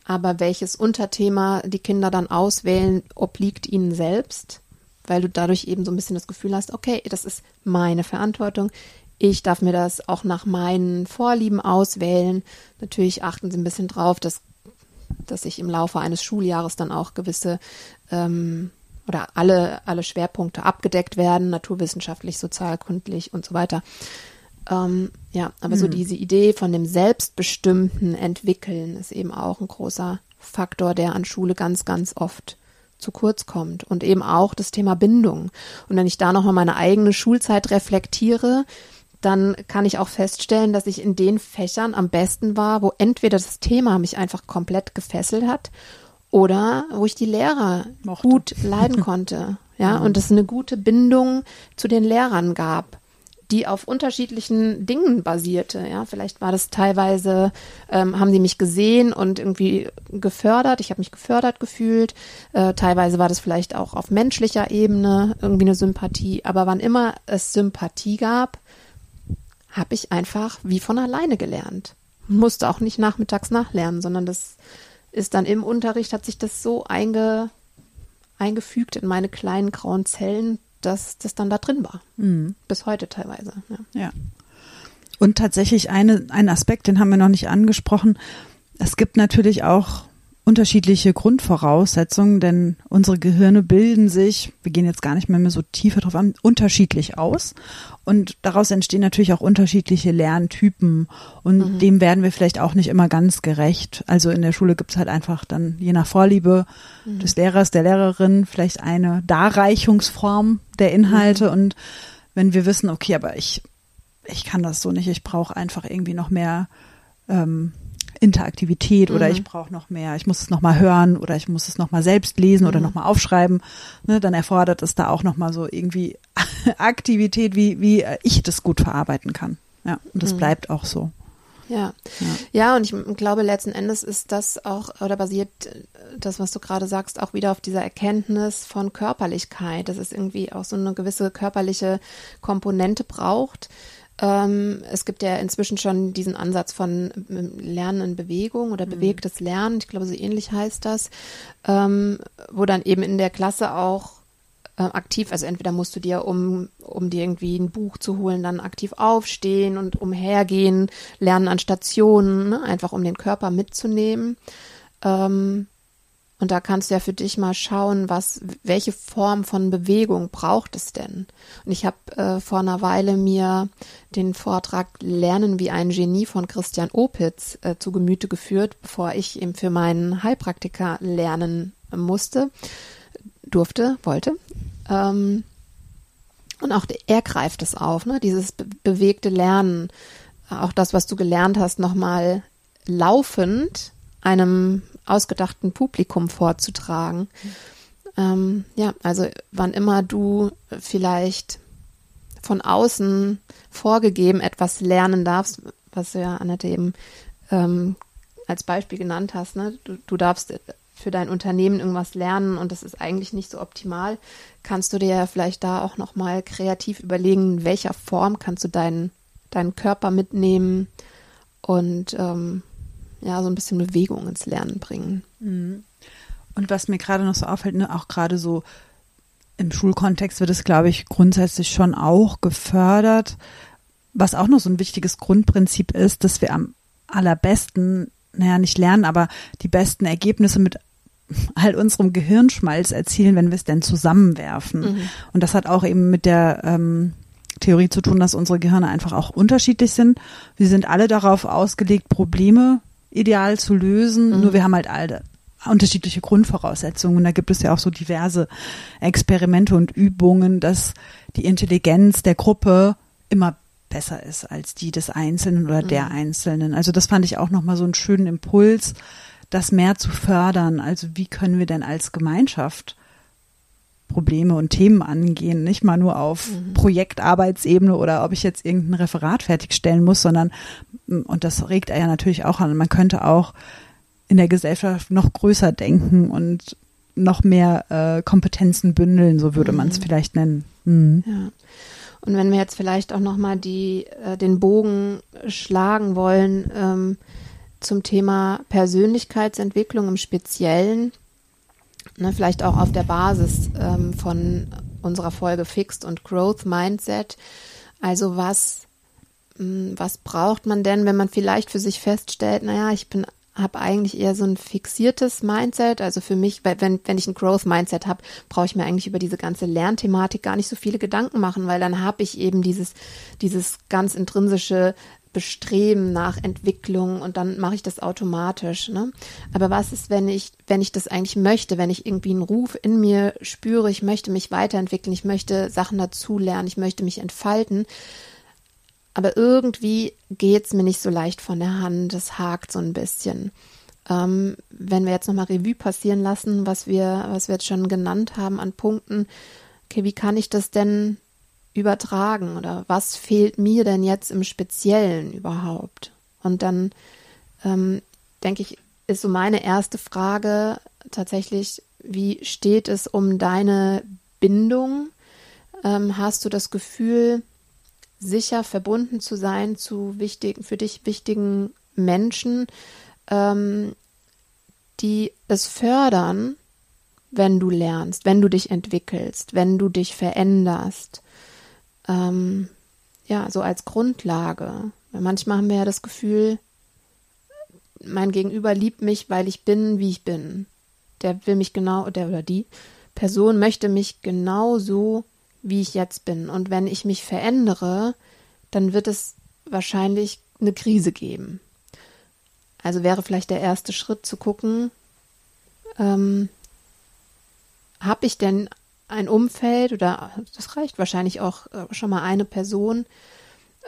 Speaker 1: aber welches Unterthema die Kinder dann auswählen, obliegt ihnen selbst weil du dadurch eben so ein bisschen das Gefühl hast, okay, das ist meine Verantwortung. Ich darf mir das auch nach meinen Vorlieben auswählen. Natürlich achten sie ein bisschen drauf, dass, dass sich im Laufe eines Schuljahres dann auch gewisse ähm, oder alle, alle Schwerpunkte abgedeckt werden, naturwissenschaftlich, sozialkundlich und so weiter. Ähm, ja, aber mhm. so diese Idee von dem selbstbestimmten Entwickeln ist eben auch ein großer Faktor, der an Schule ganz, ganz oft zu kurz kommt und eben auch das Thema Bindung. Und wenn ich da nochmal meine eigene Schulzeit reflektiere, dann kann ich auch feststellen, dass ich in den Fächern am besten war, wo entweder das Thema mich einfach komplett gefesselt hat oder wo ich die Lehrer Mochte. gut leiden <laughs> konnte. Ja, und es eine gute Bindung zu den Lehrern gab die auf unterschiedlichen Dingen basierte. Ja, vielleicht war das teilweise, ähm, haben sie mich gesehen und irgendwie gefördert. Ich habe mich gefördert gefühlt. Äh, teilweise war das vielleicht auch auf menschlicher Ebene irgendwie eine Sympathie. Aber wann immer es Sympathie gab, habe ich einfach wie von alleine gelernt. Musste auch nicht nachmittags nachlernen, sondern das ist dann im Unterricht, hat sich das so einge, eingefügt in meine kleinen grauen Zellen, dass das dann da drin war. Mhm. Bis heute teilweise.
Speaker 2: Ja. ja. Und tatsächlich eine, ein Aspekt, den haben wir noch nicht angesprochen. Es gibt natürlich auch unterschiedliche Grundvoraussetzungen, denn unsere Gehirne bilden sich, wir gehen jetzt gar nicht mehr, mehr so tiefer drauf an, unterschiedlich aus. Und daraus entstehen natürlich auch unterschiedliche Lerntypen. Und mhm. dem werden wir vielleicht auch nicht immer ganz gerecht. Also in der Schule gibt es halt einfach dann je nach Vorliebe mhm. des Lehrers, der Lehrerin vielleicht eine Darreichungsform der Inhalte. Mhm. Und wenn wir wissen, okay, aber ich, ich kann das so nicht, ich brauche einfach irgendwie noch mehr ähm, Interaktivität mhm. oder ich brauche noch mehr, ich muss es noch mal hören oder ich muss es noch mal selbst lesen mhm. oder noch mal aufschreiben, ne, dann erfordert es da auch noch mal so irgendwie <laughs> Aktivität, wie wie ich das gut verarbeiten kann. Ja, und das mhm. bleibt auch so.
Speaker 1: Ja. ja. Ja, und ich glaube, letzten Endes ist das auch, oder basiert das, was du gerade sagst, auch wieder auf dieser Erkenntnis von Körperlichkeit, dass es irgendwie auch so eine gewisse körperliche Komponente braucht, ähm, es gibt ja inzwischen schon diesen Ansatz von ähm, Lernen in Bewegung oder mhm. bewegtes Lernen, ich glaube, so ähnlich heißt das, ähm, wo dann eben in der Klasse auch äh, aktiv, also entweder musst du dir, um, um dir irgendwie ein Buch zu holen, dann aktiv aufstehen und umhergehen, lernen an Stationen, ne? einfach um den Körper mitzunehmen. Ähm, und da kannst du ja für dich mal schauen, was, welche Form von Bewegung braucht es denn? Und ich habe äh, vor einer Weile mir den Vortrag Lernen wie ein Genie von Christian Opitz äh, zu Gemüte geführt, bevor ich eben für meinen Heilpraktiker lernen musste, durfte, wollte. Ähm, und auch er greift es auf, ne? dieses be bewegte Lernen, auch das, was du gelernt hast, nochmal laufend einem ausgedachten Publikum vorzutragen. Ähm, ja, also wann immer du vielleicht von außen vorgegeben etwas lernen darfst, was du ja Annette eben ähm, als Beispiel genannt hast, ne? du, du darfst für dein Unternehmen irgendwas lernen und das ist eigentlich nicht so optimal, kannst du dir ja vielleicht da auch nochmal kreativ überlegen, in welcher Form kannst du deinen, deinen Körper mitnehmen und ähm, ja, so ein bisschen Bewegung ins Lernen bringen. Mhm.
Speaker 2: Und was mir gerade noch so auffällt, ne, auch gerade so im Schulkontext wird es, glaube ich, grundsätzlich schon auch gefördert. Was auch noch so ein wichtiges Grundprinzip ist, dass wir am allerbesten, naja, nicht lernen, aber die besten Ergebnisse mit all unserem Gehirnschmalz erzielen, wenn wir es denn zusammenwerfen. Mhm. Und das hat auch eben mit der ähm, Theorie zu tun, dass unsere Gehirne einfach auch unterschiedlich sind. Wir sind alle darauf ausgelegt, Probleme ideal zu lösen. Mhm. Nur wir haben halt alle unterschiedliche Grundvoraussetzungen. Und da gibt es ja auch so diverse Experimente und Übungen, dass die Intelligenz der Gruppe immer besser ist als die des Einzelnen oder der mhm. Einzelnen. Also das fand ich auch nochmal so einen schönen Impuls, das mehr zu fördern. Also wie können wir denn als Gemeinschaft Probleme und Themen angehen, nicht mal nur auf mhm. Projektarbeitsebene oder ob ich jetzt irgendein Referat fertigstellen muss, sondern, und das regt er ja natürlich auch an, man könnte auch in der Gesellschaft noch größer denken und noch mehr äh, Kompetenzen bündeln, so würde mhm. man es vielleicht nennen. Mhm.
Speaker 1: Ja. Und wenn wir jetzt vielleicht auch nochmal die, äh, den Bogen schlagen wollen ähm, zum Thema Persönlichkeitsentwicklung im Speziellen, ne, vielleicht auch auf der Basis ähm, von unserer Folge Fixed und Growth Mindset. Also was, was braucht man denn, wenn man vielleicht für sich feststellt, naja, ich bin habe eigentlich eher so ein fixiertes Mindset. Also für mich, wenn, wenn ich ein Growth Mindset habe, brauche ich mir eigentlich über diese ganze Lernthematik gar nicht so viele Gedanken machen, weil dann habe ich eben dieses, dieses ganz intrinsische Bestreben nach Entwicklung und dann mache ich das automatisch. Ne? Aber was ist, wenn ich, wenn ich das eigentlich möchte, wenn ich irgendwie einen Ruf in mir spüre, ich möchte mich weiterentwickeln, ich möchte Sachen dazulernen, ich möchte mich entfalten, aber irgendwie geht's mir nicht so leicht von der Hand. Es hakt so ein bisschen. Ähm, wenn wir jetzt nochmal Revue passieren lassen, was wir, was wir jetzt schon genannt haben an Punkten, okay, wie kann ich das denn übertragen oder was fehlt mir denn jetzt im Speziellen überhaupt? Und dann ähm, denke ich, ist so meine erste Frage tatsächlich, wie steht es um deine Bindung? Ähm, hast du das Gefühl, sicher verbunden zu sein zu wichtigen, für dich wichtigen Menschen, ähm, die es fördern, wenn du lernst, wenn du dich entwickelst, wenn du dich veränderst. Ähm, ja, so als Grundlage. Weil manchmal haben wir ja das Gefühl, mein Gegenüber liebt mich, weil ich bin, wie ich bin. Der will mich genau, der oder die Person möchte mich genau so wie ich jetzt bin. Und wenn ich mich verändere, dann wird es wahrscheinlich eine Krise geben. Also wäre vielleicht der erste Schritt zu gucken, ähm, habe ich denn ein Umfeld oder das reicht wahrscheinlich auch äh, schon mal eine Person,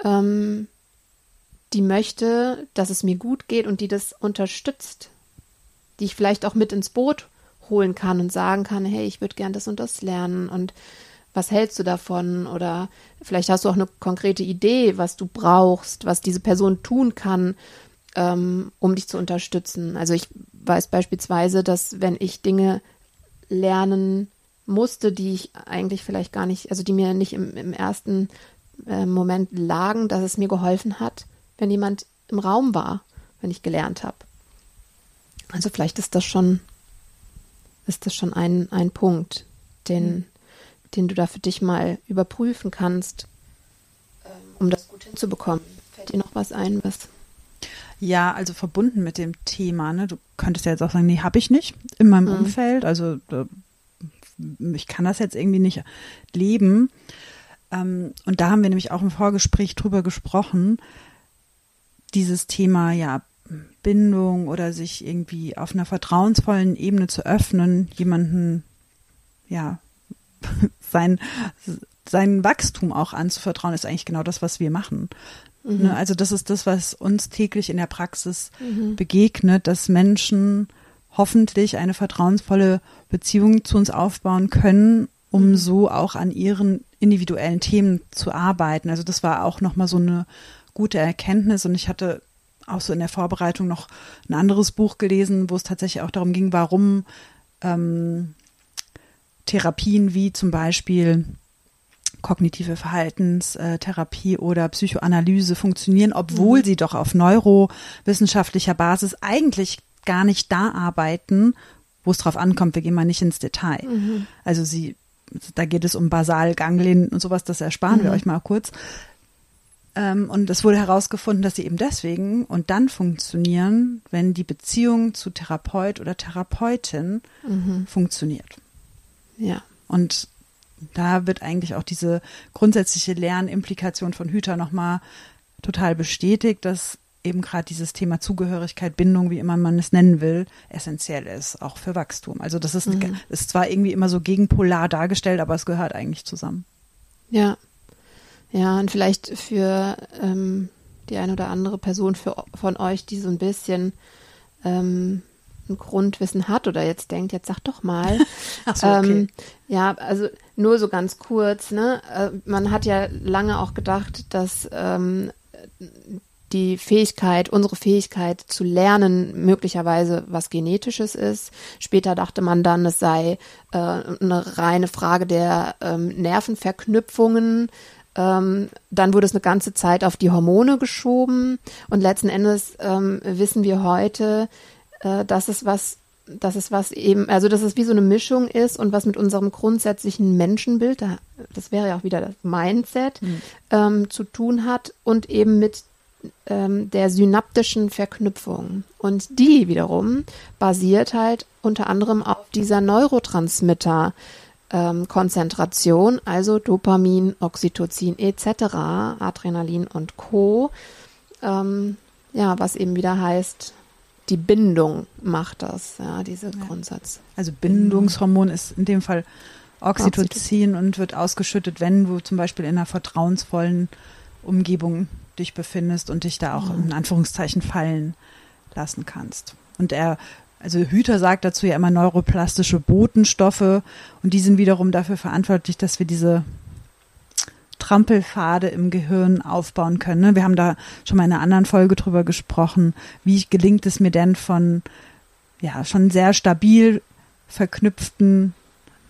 Speaker 1: ähm, die möchte, dass es mir gut geht und die das unterstützt, die ich vielleicht auch mit ins Boot holen kann und sagen kann, hey, ich würde gern das und das lernen und was hältst du davon? Oder vielleicht hast du auch eine konkrete Idee, was du brauchst, was diese Person tun kann, ähm, um dich zu unterstützen. Also ich weiß beispielsweise, dass wenn ich Dinge lernen musste, die ich eigentlich vielleicht gar nicht, also die mir nicht im, im ersten äh, Moment lagen, dass es mir geholfen hat, wenn jemand im Raum war, wenn ich gelernt habe. Also vielleicht ist das schon, ist das schon ein, ein Punkt, den, den du da für dich mal überprüfen kannst, ähm, um das gut hinzubekommen. Fällt dir noch was ein, was?
Speaker 2: Ja, also verbunden mit dem Thema, ne? Du könntest ja jetzt auch sagen, nee, habe ich nicht in meinem mhm. Umfeld. Also ich kann das jetzt irgendwie nicht leben. Ähm, und da haben wir nämlich auch im Vorgespräch drüber gesprochen, dieses Thema, ja, Bindung oder sich irgendwie auf einer vertrauensvollen Ebene zu öffnen, jemanden ja <laughs> sein, sein Wachstum auch anzuvertrauen, ist eigentlich genau das, was wir machen. Mhm. Ne, also das ist das, was uns täglich in der Praxis mhm. begegnet, dass Menschen hoffentlich eine vertrauensvolle Beziehung zu uns aufbauen können, um mhm. so auch an ihren individuellen Themen zu arbeiten. Also das war auch nochmal so eine gute Erkenntnis und ich hatte auch so in der Vorbereitung noch ein anderes Buch gelesen, wo es tatsächlich auch darum ging, warum ähm, Therapien wie zum Beispiel kognitive Verhaltenstherapie oder Psychoanalyse funktionieren, obwohl mhm. sie doch auf neurowissenschaftlicher Basis eigentlich gar nicht da arbeiten, wo es drauf ankommt. Wir gehen mal nicht ins Detail. Mhm. Also sie, da geht es um Basalganglien und sowas, das ersparen mhm. wir euch mal kurz. Ähm, und es wurde herausgefunden, dass sie eben deswegen und dann funktionieren, wenn die Beziehung zu Therapeut oder Therapeutin mhm. funktioniert.
Speaker 1: Ja.
Speaker 2: Und da wird eigentlich auch diese grundsätzliche Lernimplikation von Hüter nochmal total bestätigt, dass eben gerade dieses Thema Zugehörigkeit, Bindung, wie immer man es nennen will, essentiell ist, auch für Wachstum. Also das ist, mhm. ist zwar irgendwie immer so gegenpolar dargestellt, aber es gehört eigentlich zusammen.
Speaker 1: Ja. Ja, und vielleicht für ähm, die eine oder andere Person für, von euch, die so ein bisschen ähm, ein Grundwissen hat oder jetzt denkt, jetzt sag doch mal. <laughs>
Speaker 2: Ach so, okay.
Speaker 1: ähm, ja, also nur so ganz kurz, ne? Äh, man hat ja lange auch gedacht, dass ähm, die Fähigkeit, unsere Fähigkeit zu lernen, möglicherweise was Genetisches ist. Später dachte man dann, es sei äh, eine reine Frage der ähm, Nervenverknüpfungen. Ähm, dann wurde es eine ganze Zeit auf die Hormone geschoben und letzten Endes ähm, wissen wir heute, äh, dass es was dass es was eben, also dass es wie so eine Mischung ist und was mit unserem grundsätzlichen Menschenbild, das wäre ja auch wieder das Mindset, mhm. ähm, zu tun hat und eben mit ähm, der synaptischen Verknüpfung. Und die wiederum basiert halt unter anderem auf dieser Neurotransmitter. Ähm, Konzentration, also Dopamin, Oxytocin etc., Adrenalin und Co. Ähm, ja, was eben wieder heißt, die Bindung macht das, ja, diese ja. Grundsatz.
Speaker 2: Also Bindungshormon ist in dem Fall Oxytocin, Oxytocin und wird ausgeschüttet, wenn du zum Beispiel in einer vertrauensvollen Umgebung dich befindest und dich da auch mhm. in Anführungszeichen fallen lassen kannst. Und er, also Hüter sagt dazu ja immer neuroplastische Botenstoffe und die sind wiederum dafür verantwortlich, dass wir diese Trampelpfade im Gehirn aufbauen können. Ne? Wir haben da schon mal in einer anderen Folge drüber gesprochen. Wie gelingt es mir denn von ja schon sehr stabil verknüpften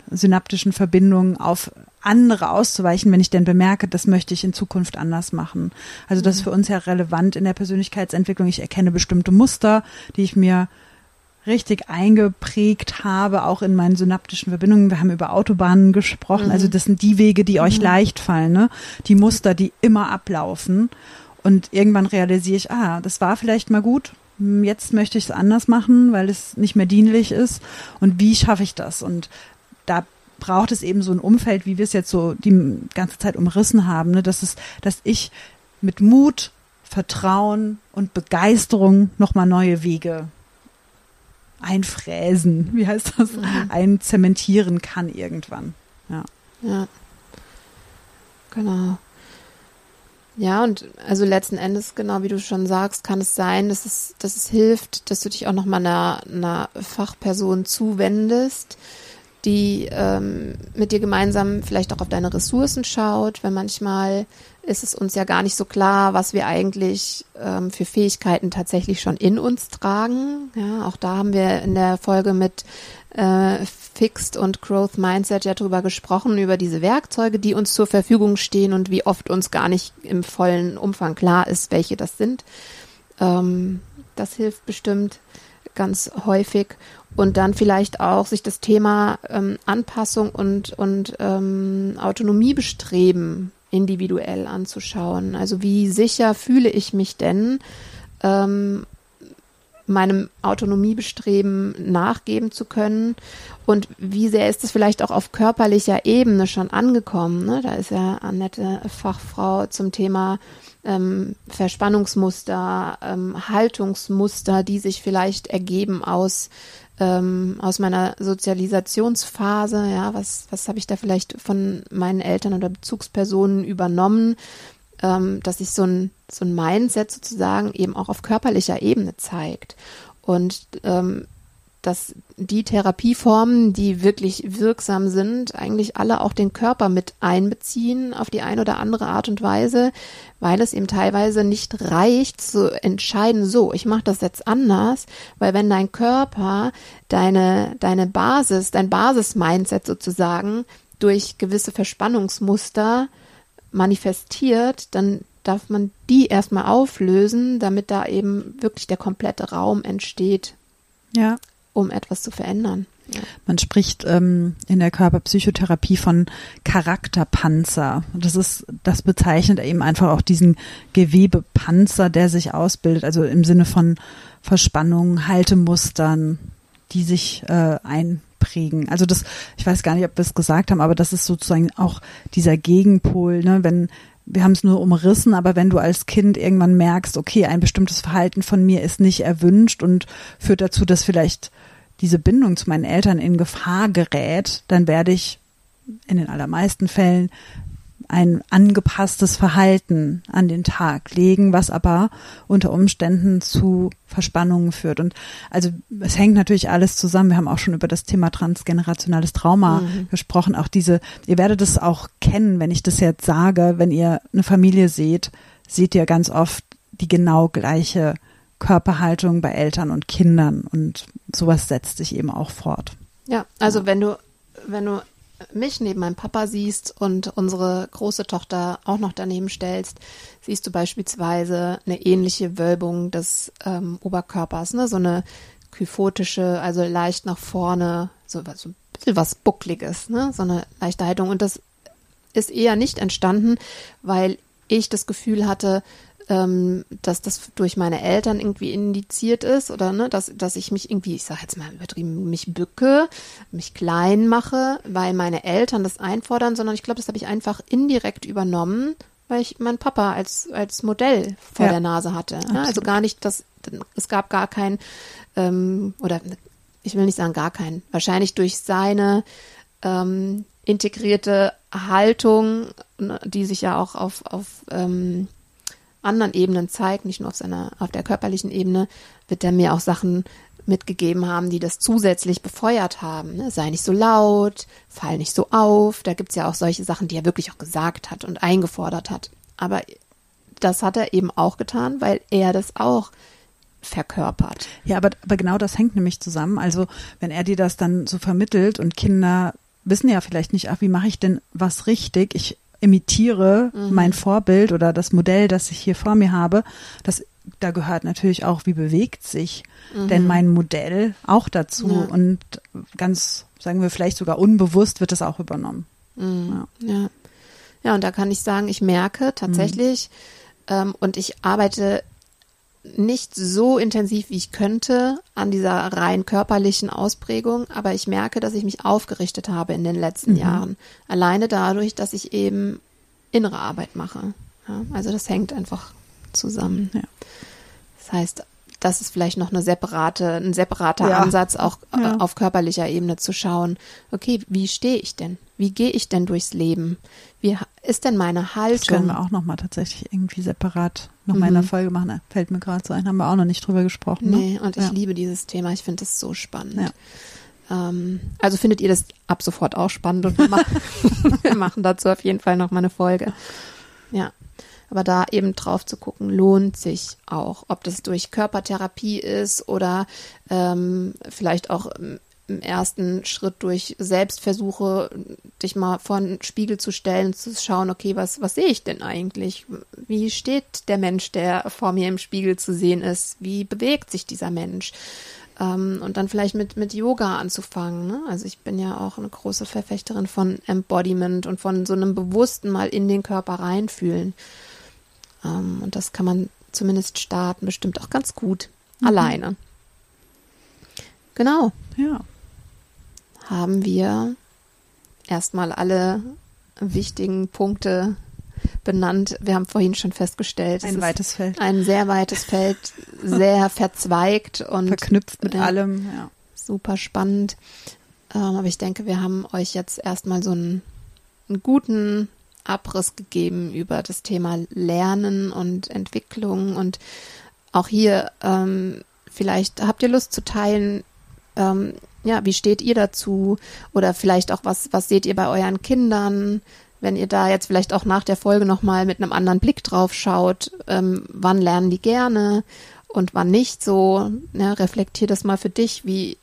Speaker 2: synaptischen Verbindungen auf andere auszuweichen, wenn ich denn bemerke, das möchte ich in Zukunft anders machen. Also das ist mhm. für uns ja relevant in der Persönlichkeitsentwicklung. Ich erkenne bestimmte Muster, die ich mir richtig eingeprägt habe, auch in meinen synaptischen Verbindungen. Wir haben über Autobahnen gesprochen. Also mhm. Also das sind die Wege, die euch mhm. leicht fallen, ne? Die Muster, die immer ablaufen. Und irgendwann realisiere ich, ah, das war vielleicht mal gut. Jetzt möchte ich es anders machen, weil es nicht mehr dienlich ist. Und wie schaffe ich das? Und da braucht es eben so ein Umfeld, wie wir es jetzt so die ganze Zeit umrissen haben, ne? dass es, dass ich mit Mut, Vertrauen und Begeisterung nochmal neue Wege einfräsen, wie heißt das, mhm. einzementieren kann irgendwann. Ja.
Speaker 1: Ja. Genau. Ja, und also letzten Endes, genau wie du schon sagst, kann es sein, dass es, dass es hilft, dass du dich auch nochmal einer, einer Fachperson zuwendest, die ähm, mit dir gemeinsam vielleicht auch auf deine Ressourcen schaut, weil manchmal ist es uns ja gar nicht so klar, was wir eigentlich ähm, für Fähigkeiten tatsächlich schon in uns tragen. Ja, auch da haben wir in der Folge mit äh, Fixed und Growth Mindset ja drüber gesprochen, über diese Werkzeuge, die uns zur Verfügung stehen und wie oft uns gar nicht im vollen Umfang klar ist, welche das sind. Ähm, das hilft bestimmt ganz häufig und dann vielleicht auch sich das Thema ähm, Anpassung und, und ähm, Autonomiebestreben individuell anzuschauen. Also wie sicher fühle ich mich denn, ähm, meinem Autonomiebestreben nachgeben zu können und wie sehr ist es vielleicht auch auf körperlicher Ebene schon angekommen. Ne? Da ist ja Annette Fachfrau zum Thema ähm, Verspannungsmuster, ähm, Haltungsmuster, die sich vielleicht ergeben aus ähm, aus meiner Sozialisationsphase, ja, was, was habe ich da vielleicht von meinen Eltern oder Bezugspersonen übernommen, ähm, dass sich so ein, so ein Mindset sozusagen eben auch auf körperlicher Ebene zeigt. Und ähm, dass die Therapieformen, die wirklich wirksam sind, eigentlich alle auch den Körper mit einbeziehen auf die eine oder andere Art und Weise, weil es eben teilweise nicht reicht zu entscheiden, so, ich mache das jetzt anders, weil wenn dein Körper deine deine Basis, dein Basis-Mindset sozusagen durch gewisse Verspannungsmuster manifestiert, dann darf man die erstmal auflösen, damit da eben wirklich der komplette Raum entsteht.
Speaker 2: Ja
Speaker 1: um etwas zu verändern. Ja.
Speaker 2: Man spricht ähm, in der Körperpsychotherapie von Charakterpanzer. Das ist, das bezeichnet eben einfach auch diesen Gewebepanzer, der sich ausbildet, also im Sinne von Verspannungen, Haltemustern, die sich äh, einprägen. Also das, ich weiß gar nicht, ob wir es gesagt haben, aber das ist sozusagen auch dieser Gegenpol, ne, wenn wir haben es nur umrissen, aber wenn du als Kind irgendwann merkst, okay, ein bestimmtes Verhalten von mir ist nicht erwünscht und führt dazu, dass vielleicht diese Bindung zu meinen Eltern in Gefahr gerät, dann werde ich in den allermeisten Fällen ein angepasstes Verhalten an den Tag legen, was aber unter Umständen zu Verspannungen führt. Und also es hängt natürlich alles zusammen. Wir haben auch schon über das Thema transgenerationales Trauma mhm. gesprochen. Auch diese, ihr werdet es auch kennen, wenn ich das jetzt sage, wenn ihr eine Familie seht, seht ihr ganz oft die genau gleiche Körperhaltung bei Eltern und Kindern und sowas setzt sich eben auch fort.
Speaker 1: Ja, also ja. wenn du, wenn du mich neben meinem Papa siehst und unsere große Tochter auch noch daneben stellst, siehst du beispielsweise eine ähnliche Wölbung des ähm, Oberkörpers, ne? so eine kyphotische, also leicht nach vorne, so, so ein bisschen was Buckliges, ne? so eine leichte Haltung. Und das ist eher nicht entstanden, weil ich das Gefühl hatte, ähm, dass das durch meine Eltern irgendwie indiziert ist oder ne, dass, dass ich mich irgendwie, ich sage jetzt mal übertrieben, mich bücke, mich klein mache, weil meine Eltern das einfordern, sondern ich glaube, das habe ich einfach indirekt übernommen, weil ich meinen Papa als, als Modell vor ja. der Nase hatte. Ne? Also gar nicht, dass es gab gar kein, ähm, oder ich will nicht sagen gar kein, wahrscheinlich durch seine ähm, integrierte Haltung, ne, die sich ja auch auf, auf ähm, anderen Ebenen zeigt, nicht nur auf seiner, auf der körperlichen Ebene, wird er mir auch Sachen mitgegeben haben, die das zusätzlich befeuert haben. Ne? Sei nicht so laut, fall nicht so auf. Da gibt's ja auch solche Sachen, die er wirklich auch gesagt hat und eingefordert hat. Aber das hat er eben auch getan, weil er das auch verkörpert.
Speaker 2: Ja, aber, aber genau das hängt nämlich zusammen. Also wenn er dir das dann so vermittelt und Kinder wissen ja vielleicht nicht, ach, wie mache ich denn was richtig? Ich imitiere mhm. mein Vorbild oder das Modell, das ich hier vor mir habe, das da gehört natürlich auch, wie bewegt sich mhm. denn mein Modell auch dazu ja. und ganz, sagen wir vielleicht sogar unbewusst wird das auch übernommen.
Speaker 1: Mhm. Ja. ja. ja. und da kann ich sagen, ich merke tatsächlich mhm. ähm, und ich arbeite nicht so intensiv, wie ich könnte, an dieser rein körperlichen Ausprägung, aber ich merke, dass ich mich aufgerichtet habe in den letzten mhm. Jahren. Alleine dadurch, dass ich eben innere Arbeit mache. Ja, also das hängt einfach zusammen. Ja. Das heißt, das ist vielleicht noch eine separate, ein separater ja. Ansatz, auch ja. auf körperlicher Ebene zu schauen, okay, wie stehe ich denn? Wie gehe ich denn durchs Leben? Wie ist denn meine Haltung? Das
Speaker 2: können wir auch nochmal tatsächlich irgendwie separat noch mal in der mhm. Folge machen. Fällt mir gerade so ein, haben wir auch noch nicht drüber gesprochen.
Speaker 1: Ne? Nee, und ich liebe dieses Thema. Ich finde es so spannend. Ähm, also findet ihr das ab sofort auch spannend und wir machen, <laughs> wir machen dazu auf jeden Fall noch mal eine Folge. Ja. Aber da eben drauf zu gucken, lohnt sich auch. Ob das durch Körpertherapie ist oder ähm, vielleicht auch im ersten Schritt durch Selbstversuche, dich mal vor den Spiegel zu stellen, zu schauen, okay, was, was sehe ich denn eigentlich? Wie steht der Mensch, der vor mir im Spiegel zu sehen ist? Wie bewegt sich dieser Mensch? Ähm, und dann vielleicht mit, mit Yoga anzufangen. Ne? Also ich bin ja auch eine große Verfechterin von Embodiment und von so einem bewussten mal in den Körper reinfühlen. Ähm, und das kann man zumindest starten, bestimmt auch ganz gut. Mhm. Alleine. Genau.
Speaker 2: Ja.
Speaker 1: Haben wir erstmal alle wichtigen Punkte benannt. Wir haben vorhin schon festgestellt,
Speaker 2: ein weites Feld.
Speaker 1: Ein sehr weites Feld, sehr <laughs> verzweigt und
Speaker 2: verknüpft mit äh, allem. Ja.
Speaker 1: Super spannend. Ähm, aber ich denke, wir haben euch jetzt erstmal so einen, einen guten Abriss gegeben über das Thema Lernen und Entwicklung und auch hier ähm, vielleicht habt ihr Lust zu teilen, ähm, ja, wie steht ihr dazu? Oder vielleicht auch, was, was seht ihr bei euren Kindern? Wenn ihr da jetzt vielleicht auch nach der Folge nochmal mit einem anderen Blick drauf schaut, ähm, wann lernen die gerne und wann nicht so? Ja, reflektier das mal für dich, wie,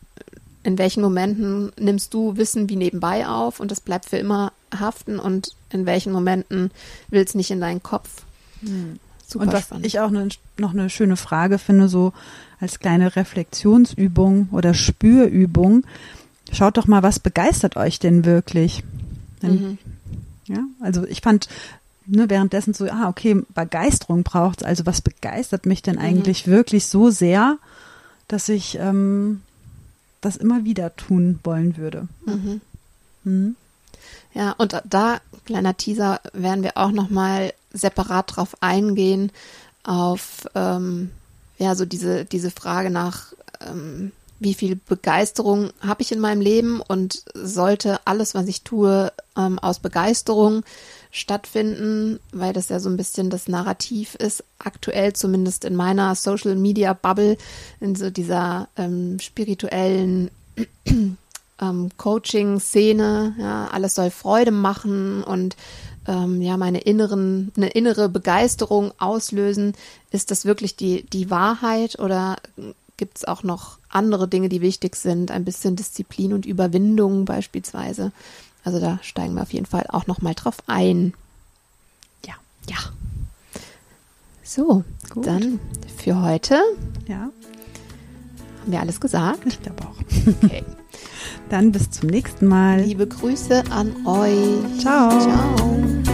Speaker 1: in welchen Momenten nimmst du Wissen wie nebenbei auf und das bleibt für immer haften und in welchen Momenten will es nicht in deinen Kopf?
Speaker 2: Hm. Super und was spannend. ich auch ne, noch eine schöne Frage finde, so als kleine Reflexionsübung oder Spürübung, schaut doch mal, was begeistert euch denn wirklich? Mhm. Ja, also ich fand ne, währenddessen so, ah, okay, Begeisterung braucht also was begeistert mich denn mhm. eigentlich mhm. wirklich so sehr, dass ich ähm, das immer wieder tun wollen würde.
Speaker 1: Mhm. Ja, und da, kleiner Teaser, werden wir auch nochmal separat drauf eingehen, auf ähm, ja, so diese, diese Frage nach ähm, wie viel Begeisterung habe ich in meinem Leben und sollte alles, was ich tue, ähm, aus Begeisterung stattfinden, weil das ja so ein bisschen das Narrativ ist, aktuell zumindest in meiner Social Media Bubble, in so dieser ähm, spirituellen ähm, Coaching-Szene, ja, alles soll Freude machen und ähm, ja, meine inneren, eine innere Begeisterung auslösen. Ist das wirklich die, die Wahrheit oder gibt es auch noch andere Dinge, die wichtig sind? Ein bisschen Disziplin und Überwindung beispielsweise. Also da steigen wir auf jeden Fall auch noch mal drauf ein.
Speaker 2: Ja.
Speaker 1: Ja. So, Gut. dann für heute.
Speaker 2: Ja.
Speaker 1: Haben wir alles gesagt?
Speaker 2: Ich glaube auch. Okay. <laughs> dann bis zum nächsten Mal.
Speaker 1: Liebe Grüße an euch.
Speaker 2: Ciao. Ciao.